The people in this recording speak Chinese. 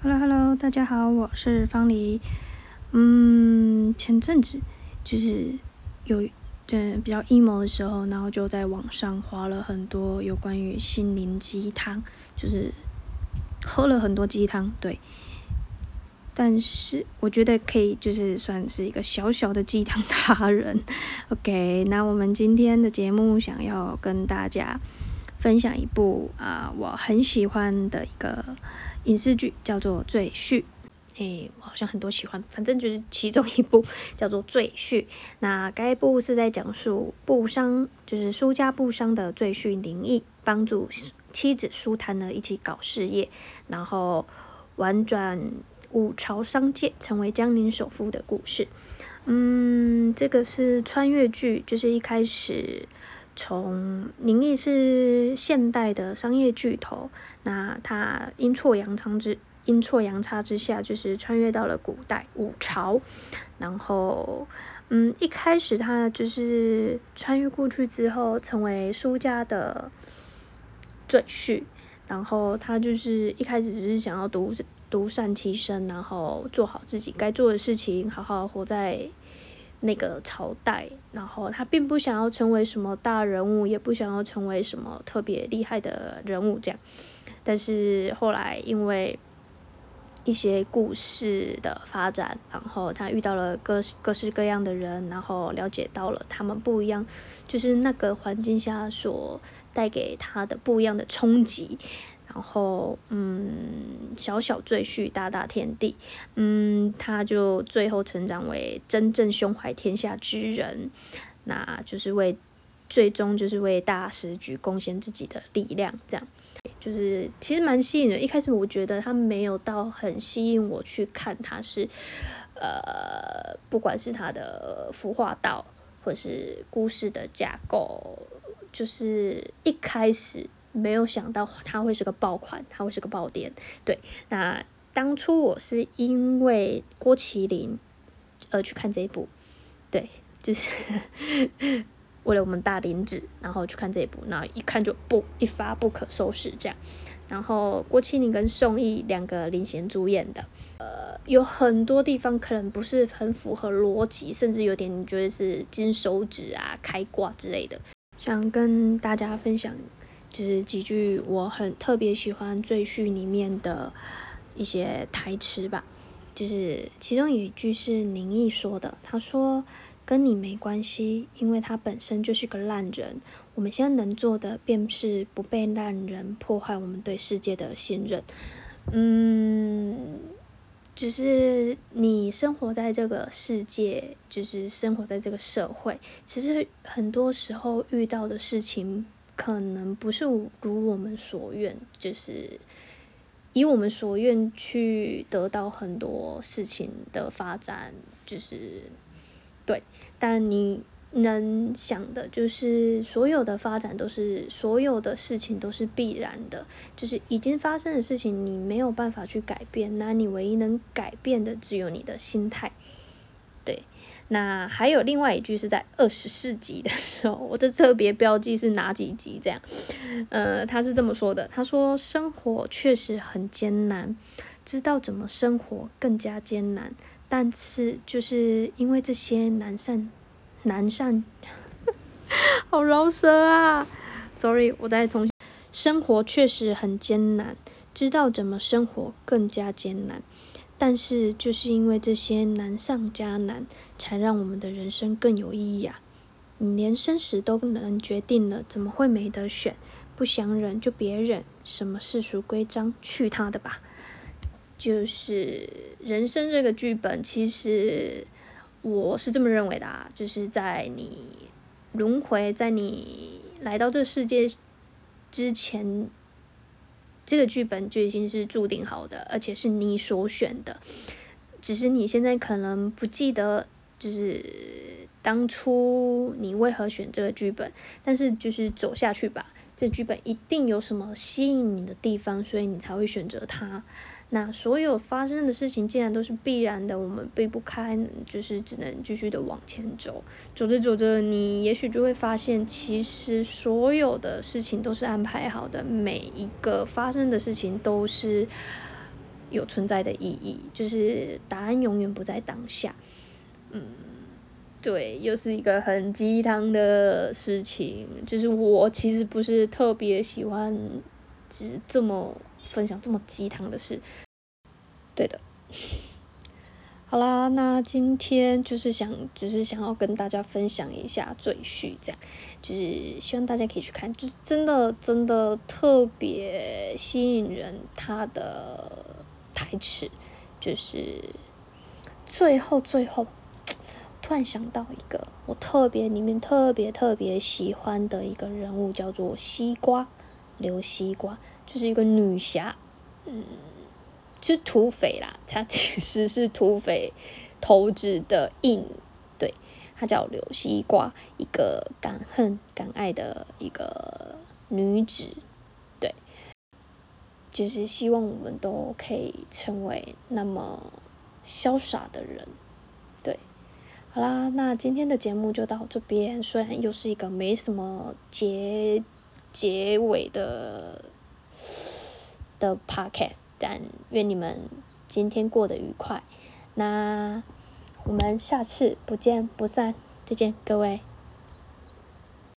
Hello Hello，大家好，我是方黎。嗯，前阵子就是有嗯比较 emo 的时候，然后就在网上花了很多有关于心灵鸡汤，就是喝了很多鸡汤，对。但是我觉得可以，就是算是一个小小的鸡汤达人。OK，那我们今天的节目想要跟大家分享一部啊，我很喜欢的一个。影视剧叫做《赘婿》，诶，我好像很多喜欢，反正就是其中一部叫做《赘婿》。那该部是在讲述布商，就是苏家布商的赘婿林毅，帮助妻子舒坦呢一起搞事业，然后玩转五朝商界，成为江宁首富的故事。嗯，这个是穿越剧，就是一开始。从宁毅是现代的商业巨头，那他阴错阳差之阴错阳差之下，就是穿越到了古代五朝，然后，嗯，一开始他就是穿越过去之后，成为苏家的赘婿，然后他就是一开始只是想要独独善其身，然后做好自己该做的事情，好好活在。那个朝代，然后他并不想要成为什么大人物，也不想要成为什么特别厉害的人物，这样。但是后来因为一些故事的发展，然后他遇到了各各式各样的人，然后了解到了他们不一样，就是那个环境下所带给他的不一样的冲击。然后，嗯，小小赘婿，大大天地，嗯，他就最后成长为真正胸怀天下之人，那就是为最终就是为大时局贡献自己的力量，这样，就是其实蛮吸引人。一开始我觉得他没有到很吸引我去看，他是，呃，不管是他的孵化道，或是故事的架构，就是一开始。没有想到它会是个爆款，它会是个爆点。对，那当初我是因为郭麒麟而去看这一部，对，就是 为了我们大林子，然后去看这一部，然后一看就不一发不可收拾这样。然后郭麒麟跟宋轶两个领衔主演的，呃，有很多地方可能不是很符合逻辑，甚至有点你觉得是金手指啊、开挂之类的，想跟大家分享。就是几句我很特别喜欢《赘婿》里面的一些台词吧，就是其中有一句是宁毅说的，他说：“跟你没关系，因为他本身就是个烂人。我们现在能做的便是不被烂人破坏我们对世界的信任。”嗯，只是你生活在这个世界，就是生活在这个社会，其实很多时候遇到的事情。可能不是如我们所愿，就是以我们所愿去得到很多事情的发展，就是对。但你能想的，就是所有的发展都是所有的事情都是必然的，就是已经发生的事情，你没有办法去改变。那你唯一能改变的，只有你的心态。那还有另外一句是在二十四集的时候，我这特别标记是哪几集？这样，呃，他是这么说的：他说，生活确实很艰难，知道怎么生活更加艰难，但是就是因为这些难善难善，好饶舌啊！Sorry，我再重新。生活确实很艰难，知道怎么生活更加艰难。但是，就是因为这些难上加难，才让我们的人生更有意义啊！你连生死都能决定了，怎么会没得选？不想忍就别忍，什么世俗规章，去他的吧！就是人生这个剧本，其实我是这么认为的啊，就是在你轮回，在你来到这世界之前。这个剧本就已经是注定好的，而且是你所选的，只是你现在可能不记得，就是当初你为何选这个剧本，但是就是走下去吧，这剧本一定有什么吸引你的地方，所以你才会选择它。那所有发生的事情，既然都是必然的，我们避不开，就是只能继续的往前走。走着走着，你也许就会发现，其实所有的事情都是安排好的，每一个发生的事情都是有存在的意义，就是答案永远不在当下。嗯，对，又是一个很鸡汤的事情，就是我其实不是特别喜欢，就是这么分享这么鸡汤的事。对的。好啦，那今天就是想，只是想要跟大家分享一下《赘婿》，这样，就是希望大家可以去看，就是真的真的特别吸引人。他的台词就是最后最后，突然想到一个我特别里面特别特别喜欢的一个人物，叫做西瓜刘西瓜，就是一个女侠，嗯。是土匪啦，她其实是土匪投资的印，对，她叫刘西瓜，一个敢恨敢爱的一个女子，对，就是希望我们都可以成为那么潇洒的人，对，好啦，那今天的节目就到这边，虽然又是一个没什么结结尾的的 podcast。但愿你们今天过得愉快，那我们下次不见不散，再见，各位。